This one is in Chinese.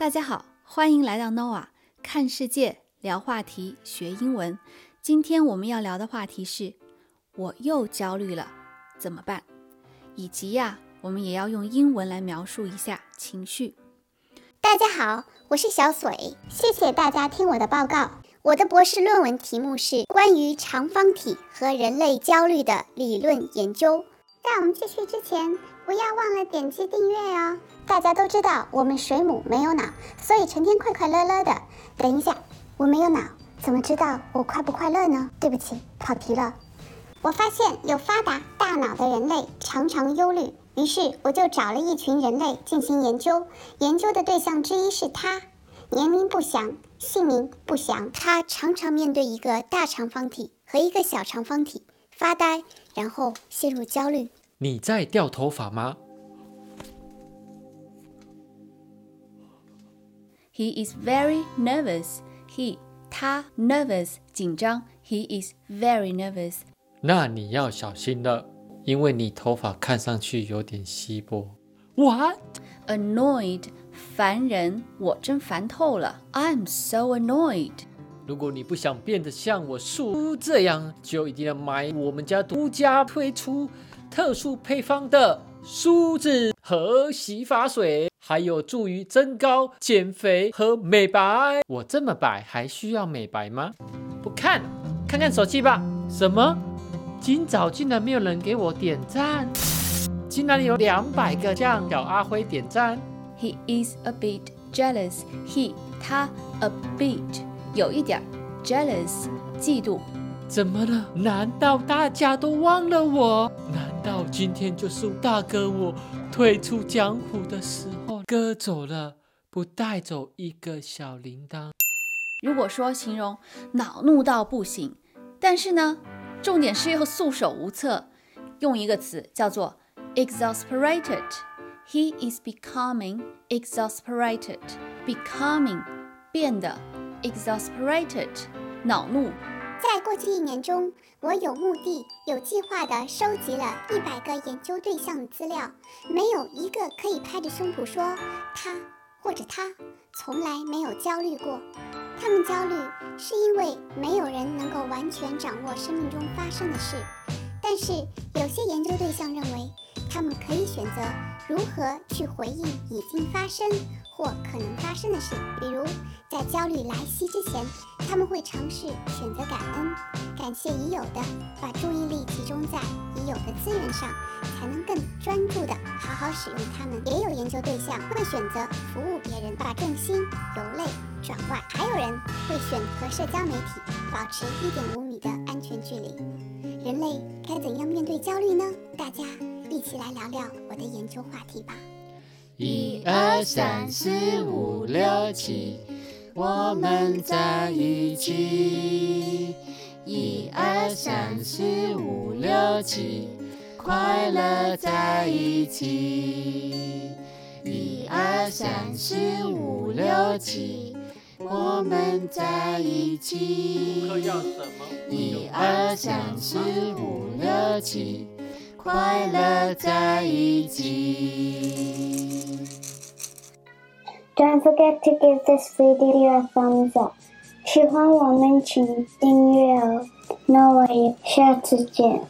大家好，欢迎来到 Nova 看世界、聊话题、学英文。今天我们要聊的话题是：我又焦虑了，怎么办？以及呀，我们也要用英文来描述一下情绪。大家好，我是小水，谢谢大家听我的报告。我的博士论文题目是关于长方体和人类焦虑的理论研究。在我们继续之前，不要忘了点击订阅哦。大家都知道，我们水母没有脑，所以成天快快乐乐的。等一下，我没有脑，怎么知道我快不快乐呢？对不起，跑题了。我发现有发达大脑的人类常常忧虑，于是我就找了一群人类进行研究。研究的对象之一是他，年龄不详，姓名不详。他常常面对一个大长方体和一个小长方体发呆，然后陷入焦虑。你在掉头发吗？He is very nervous. He 他 nervous 紧张。He is very nervous. 那你要小心了，因为你头发看上去有点稀薄。What? Annoyed 烦人，我真烦透了。I'm so annoyed. 如果你不想变得像我叔这样，就一定要买我们家独家推出特殊配方的梳子和洗发水。还有助于增高、减肥和美白。我这么白还需要美白吗？不看，看看手机吧。什么？今早竟然没有人给我点赞，竟然有两百个向小阿辉点赞。He is a bit jealous. He 他 a bit 有一点 jealous 嫉妒。怎么了？难道大家都忘了我？难道今天就是大哥我退出江湖的时候？哥走了，不带走一个小铃铛。如果说形容恼怒到不行，但是呢，重点是又束手无策，用一个词叫做 exasperated。He is becoming exasperated。becoming 变得 exasperated，恼怒。在过去一年中，我有目的、有计划地收集了一百个研究对象的资料，没有一个可以拍着胸脯说他或者他从来没有焦虑过。他们焦虑是因为没有人能够完全掌握生命中发生的事。但是有些研究对象认为，他们可以选择如何去回应已经发生或可能发生的事，比如。在焦虑来袭之前，他们会尝试选择感恩，感谢已有的，把注意力集中在已有的资源上，才能更专注地好好使用它们。也有研究对象会选择服务别人，把重心由内转外；还有人会选择社交媒体保持一点五米的安全距离。人类该怎样面对焦虑呢？大家一起来聊聊我的研究话题吧。一二三四五六七。我们在一起，一二三四五六七，快乐在一起，一二三四五六七，我们在一起，一二三四五六七，快乐在一起。Don't forget to give this video a thumbs up。喜欢我们请订阅哦。那我也下次见。